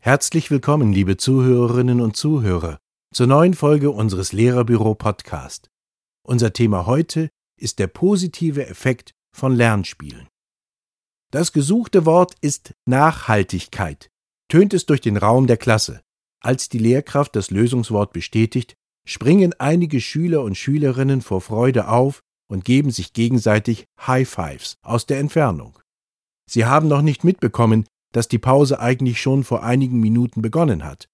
Herzlich willkommen, liebe Zuhörerinnen und Zuhörer, zur neuen Folge unseres Lehrerbüro Podcast. Unser Thema heute ist der positive Effekt von Lernspielen. Das gesuchte Wort ist Nachhaltigkeit, tönt es durch den Raum der Klasse. Als die Lehrkraft das Lösungswort bestätigt, springen einige Schüler und Schülerinnen vor Freude auf und geben sich gegenseitig High Fives aus der Entfernung. Sie haben noch nicht mitbekommen, dass die Pause eigentlich schon vor einigen Minuten begonnen hat.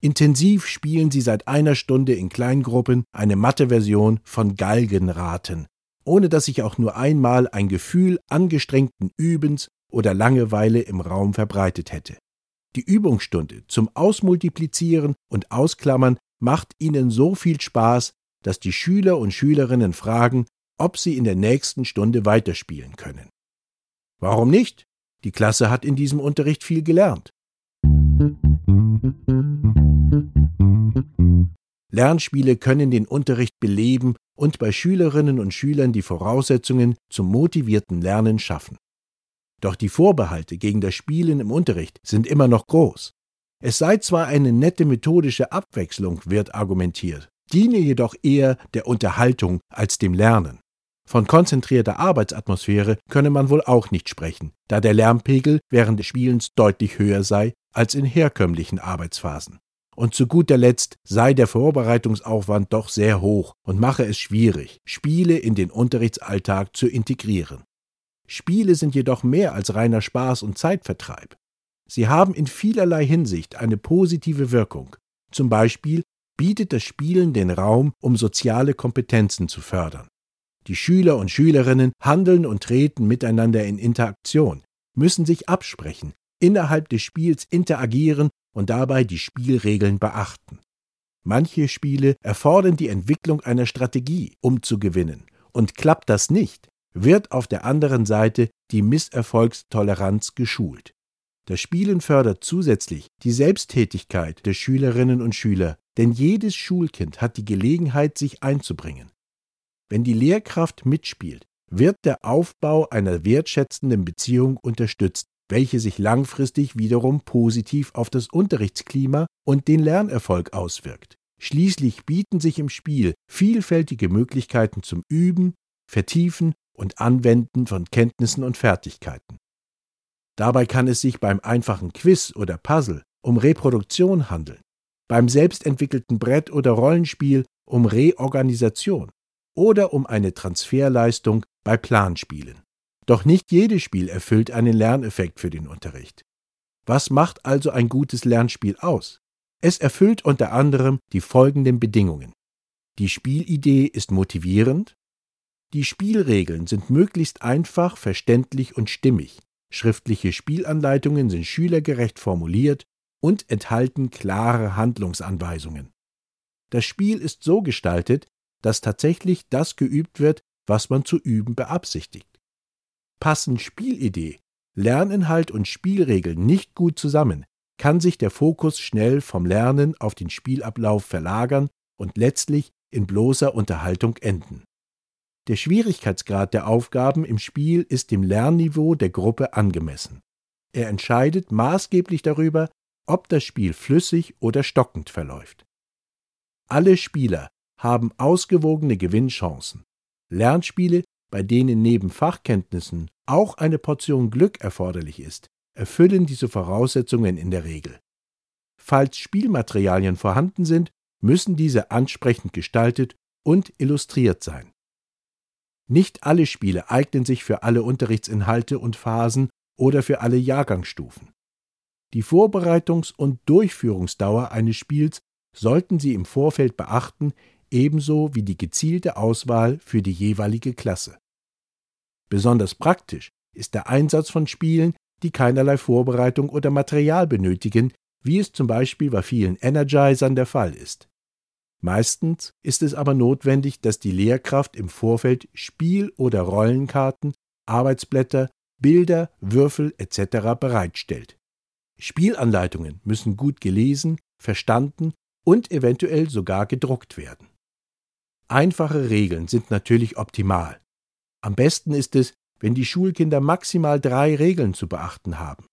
Intensiv spielen sie seit einer Stunde in Kleingruppen eine Mathe-Version von Galgenraten, ohne dass sich auch nur einmal ein Gefühl angestrengten Übens oder Langeweile im Raum verbreitet hätte. Die Übungsstunde zum Ausmultiplizieren und Ausklammern macht ihnen so viel Spaß, dass die Schüler und Schülerinnen fragen, ob sie in der nächsten Stunde weiterspielen können. Warum nicht? Die Klasse hat in diesem Unterricht viel gelernt. Lernspiele können den Unterricht beleben und bei Schülerinnen und Schülern die Voraussetzungen zum motivierten Lernen schaffen. Doch die Vorbehalte gegen das Spielen im Unterricht sind immer noch groß. Es sei zwar eine nette methodische Abwechslung, wird argumentiert, diene jedoch eher der Unterhaltung als dem Lernen. Von konzentrierter Arbeitsatmosphäre könne man wohl auch nicht sprechen, da der Lärmpegel während des Spielens deutlich höher sei als in herkömmlichen Arbeitsphasen. Und zu guter Letzt sei der Vorbereitungsaufwand doch sehr hoch und mache es schwierig, Spiele in den Unterrichtsalltag zu integrieren. Spiele sind jedoch mehr als reiner Spaß und Zeitvertreib. Sie haben in vielerlei Hinsicht eine positive Wirkung. Zum Beispiel bietet das Spielen den Raum, um soziale Kompetenzen zu fördern. Die Schüler und Schülerinnen handeln und treten miteinander in Interaktion, müssen sich absprechen, innerhalb des Spiels interagieren und dabei die Spielregeln beachten. Manche Spiele erfordern die Entwicklung einer Strategie, um zu gewinnen, und klappt das nicht, wird auf der anderen Seite die Misserfolgstoleranz geschult. Das Spielen fördert zusätzlich die Selbsttätigkeit der Schülerinnen und Schüler, denn jedes Schulkind hat die Gelegenheit, sich einzubringen. Wenn die Lehrkraft mitspielt, wird der Aufbau einer wertschätzenden Beziehung unterstützt, welche sich langfristig wiederum positiv auf das Unterrichtsklima und den Lernerfolg auswirkt. Schließlich bieten sich im Spiel vielfältige Möglichkeiten zum Üben, Vertiefen und Anwenden von Kenntnissen und Fertigkeiten. Dabei kann es sich beim einfachen Quiz oder Puzzle um Reproduktion handeln, beim selbstentwickelten Brett oder Rollenspiel um Reorganisation oder um eine Transferleistung bei Planspielen. Doch nicht jedes Spiel erfüllt einen Lerneffekt für den Unterricht. Was macht also ein gutes Lernspiel aus? Es erfüllt unter anderem die folgenden Bedingungen. Die Spielidee ist motivierend. Die Spielregeln sind möglichst einfach, verständlich und stimmig. Schriftliche Spielanleitungen sind schülergerecht formuliert und enthalten klare Handlungsanweisungen. Das Spiel ist so gestaltet, dass tatsächlich das geübt wird, was man zu üben beabsichtigt. Passen Spielidee, Lerninhalt und Spielregeln nicht gut zusammen, kann sich der Fokus schnell vom Lernen auf den Spielablauf verlagern und letztlich in bloßer Unterhaltung enden. Der Schwierigkeitsgrad der Aufgaben im Spiel ist dem Lernniveau der Gruppe angemessen. Er entscheidet maßgeblich darüber, ob das Spiel flüssig oder stockend verläuft. Alle Spieler haben ausgewogene Gewinnchancen. Lernspiele, bei denen neben Fachkenntnissen auch eine Portion Glück erforderlich ist, erfüllen diese Voraussetzungen in der Regel. Falls Spielmaterialien vorhanden sind, müssen diese ansprechend gestaltet und illustriert sein. Nicht alle Spiele eignen sich für alle Unterrichtsinhalte und Phasen oder für alle Jahrgangsstufen. Die Vorbereitungs- und Durchführungsdauer eines Spiels sollten Sie im Vorfeld beachten, ebenso wie die gezielte Auswahl für die jeweilige Klasse. Besonders praktisch ist der Einsatz von Spielen, die keinerlei Vorbereitung oder Material benötigen, wie es zum Beispiel bei vielen Energizern der Fall ist. Meistens ist es aber notwendig, dass die Lehrkraft im Vorfeld Spiel- oder Rollenkarten, Arbeitsblätter, Bilder, Würfel etc. bereitstellt. Spielanleitungen müssen gut gelesen, verstanden und eventuell sogar gedruckt werden. Einfache Regeln sind natürlich optimal. Am besten ist es, wenn die Schulkinder maximal drei Regeln zu beachten haben.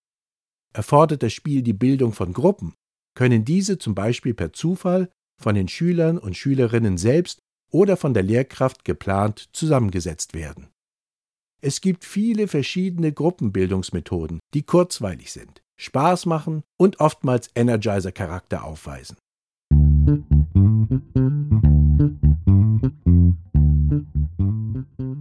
Erfordert das Spiel die Bildung von Gruppen, können diese zum Beispiel per Zufall von den Schülern und Schülerinnen selbst oder von der Lehrkraft geplant zusammengesetzt werden. Es gibt viele verschiedene Gruppenbildungsmethoden, die kurzweilig sind, Spaß machen und oftmals Energizer-Charakter aufweisen.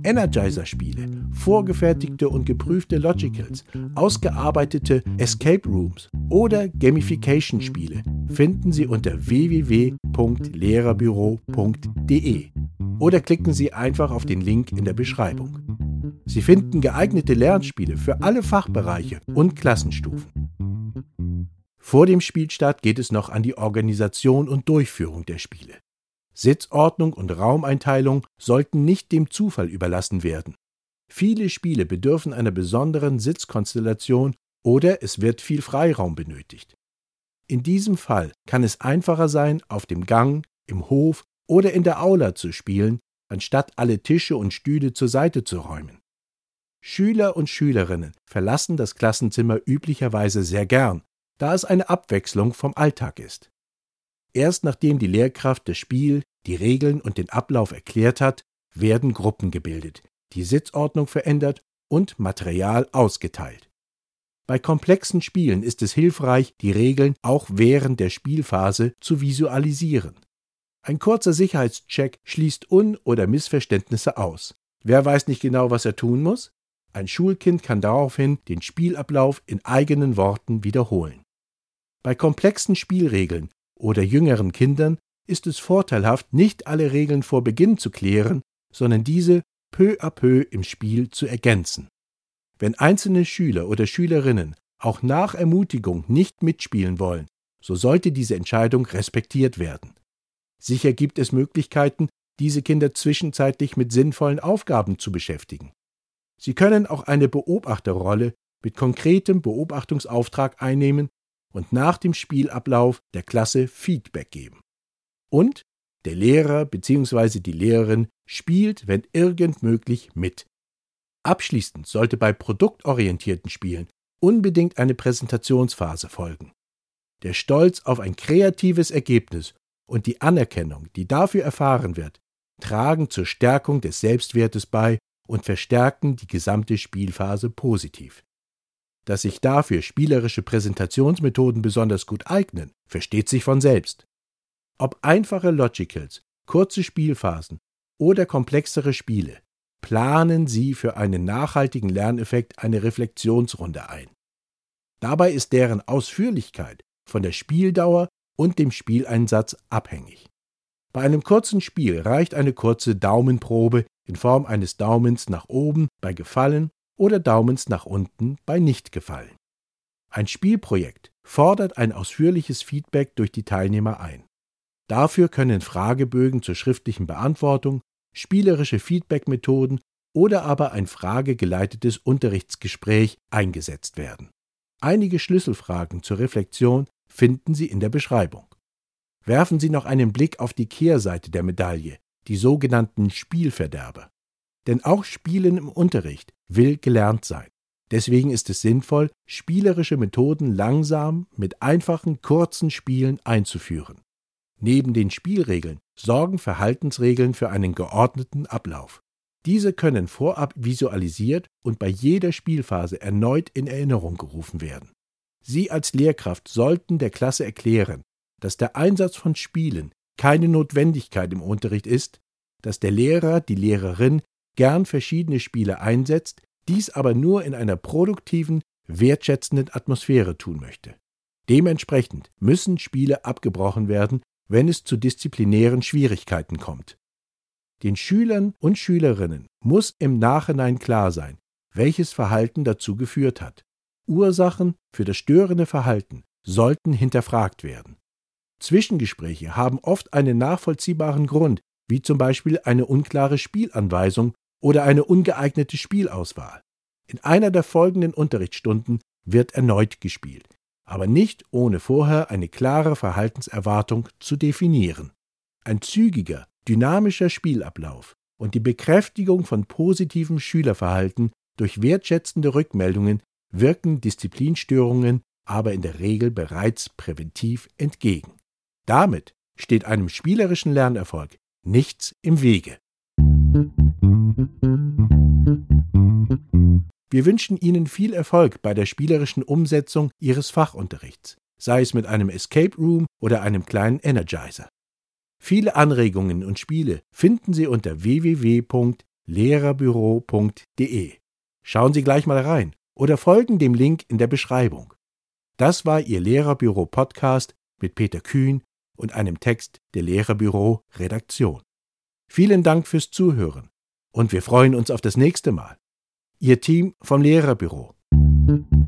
Energizer-Spiele, vorgefertigte und geprüfte Logicals, ausgearbeitete Escape Rooms oder Gamification-Spiele finden Sie unter www.lehrerbüro.de oder klicken Sie einfach auf den Link in der Beschreibung. Sie finden geeignete Lernspiele für alle Fachbereiche und Klassenstufen. Vor dem Spielstart geht es noch an die Organisation und Durchführung der Spiele. Sitzordnung und Raumeinteilung sollten nicht dem Zufall überlassen werden. Viele Spiele bedürfen einer besonderen Sitzkonstellation oder es wird viel Freiraum benötigt. In diesem Fall kann es einfacher sein, auf dem Gang, im Hof oder in der Aula zu spielen, anstatt alle Tische und Stühle zur Seite zu räumen. Schüler und Schülerinnen verlassen das Klassenzimmer üblicherweise sehr gern, da es eine Abwechslung vom Alltag ist. Erst nachdem die Lehrkraft das Spiel, die Regeln und den Ablauf erklärt hat, werden Gruppen gebildet, die Sitzordnung verändert und Material ausgeteilt. Bei komplexen Spielen ist es hilfreich, die Regeln auch während der Spielphase zu visualisieren. Ein kurzer Sicherheitscheck schließt Un- oder Missverständnisse aus. Wer weiß nicht genau, was er tun muss? Ein Schulkind kann daraufhin den Spielablauf in eigenen Worten wiederholen. Bei komplexen Spielregeln oder jüngeren Kindern ist es vorteilhaft, nicht alle Regeln vor Beginn zu klären, sondern diese peu à peu im Spiel zu ergänzen. Wenn einzelne Schüler oder Schülerinnen auch nach Ermutigung nicht mitspielen wollen, so sollte diese Entscheidung respektiert werden. Sicher gibt es Möglichkeiten, diese Kinder zwischenzeitlich mit sinnvollen Aufgaben zu beschäftigen. Sie können auch eine Beobachterrolle mit konkretem Beobachtungsauftrag einnehmen und nach dem Spielablauf der Klasse Feedback geben. Und der Lehrer bzw. die Lehrerin spielt, wenn irgend möglich, mit. Abschließend sollte bei produktorientierten Spielen unbedingt eine Präsentationsphase folgen. Der Stolz auf ein kreatives Ergebnis und die Anerkennung, die dafür erfahren wird, tragen zur Stärkung des Selbstwertes bei und verstärken die gesamte Spielphase positiv. Dass sich dafür spielerische Präsentationsmethoden besonders gut eignen, versteht sich von selbst. Ob einfache Logicals, kurze Spielphasen oder komplexere Spiele, planen Sie für einen nachhaltigen Lerneffekt eine Reflexionsrunde ein. Dabei ist deren Ausführlichkeit von der Spieldauer und dem Spieleinsatz abhängig. Bei einem kurzen Spiel reicht eine kurze Daumenprobe in Form eines Daumens nach oben bei Gefallen oder Daumens nach unten bei Nichtgefallen. Ein Spielprojekt fordert ein ausführliches Feedback durch die Teilnehmer ein. Dafür können Fragebögen zur schriftlichen Beantwortung, spielerische Feedbackmethoden oder aber ein fragegeleitetes Unterrichtsgespräch eingesetzt werden. Einige Schlüsselfragen zur Reflexion finden Sie in der Beschreibung. Werfen Sie noch einen Blick auf die Kehrseite der Medaille, die sogenannten Spielverderber. Denn auch Spielen im Unterricht will gelernt sein. Deswegen ist es sinnvoll, spielerische Methoden langsam mit einfachen, kurzen Spielen einzuführen. Neben den Spielregeln sorgen Verhaltensregeln für einen geordneten Ablauf. Diese können vorab visualisiert und bei jeder Spielphase erneut in Erinnerung gerufen werden. Sie als Lehrkraft sollten der Klasse erklären, dass der Einsatz von Spielen keine Notwendigkeit im Unterricht ist, dass der Lehrer, die Lehrerin gern verschiedene Spiele einsetzt, dies aber nur in einer produktiven, wertschätzenden Atmosphäre tun möchte. Dementsprechend müssen Spiele abgebrochen werden, wenn es zu disziplinären Schwierigkeiten kommt. Den Schülern und Schülerinnen muss im Nachhinein klar sein, welches Verhalten dazu geführt hat. Ursachen für das störende Verhalten sollten hinterfragt werden. Zwischengespräche haben oft einen nachvollziehbaren Grund, wie zum Beispiel eine unklare Spielanweisung oder eine ungeeignete Spielauswahl. In einer der folgenden Unterrichtsstunden wird erneut gespielt, aber nicht ohne vorher eine klare Verhaltenserwartung zu definieren. Ein zügiger, dynamischer Spielablauf und die Bekräftigung von positivem Schülerverhalten durch wertschätzende Rückmeldungen wirken Disziplinstörungen aber in der Regel bereits präventiv entgegen. Damit steht einem spielerischen Lernerfolg nichts im Wege. Wir wünschen Ihnen viel Erfolg bei der spielerischen Umsetzung Ihres Fachunterrichts, sei es mit einem Escape Room oder einem kleinen Energizer. Viele Anregungen und Spiele finden Sie unter www.lehrerbüro.de. Schauen Sie gleich mal rein oder folgen dem Link in der Beschreibung. Das war Ihr Lehrerbüro Podcast mit Peter Kühn und einem Text der Lehrerbüro Redaktion. Vielen Dank fürs Zuhören und wir freuen uns auf das nächste Mal. Ihr Team vom Lehrerbüro. Musik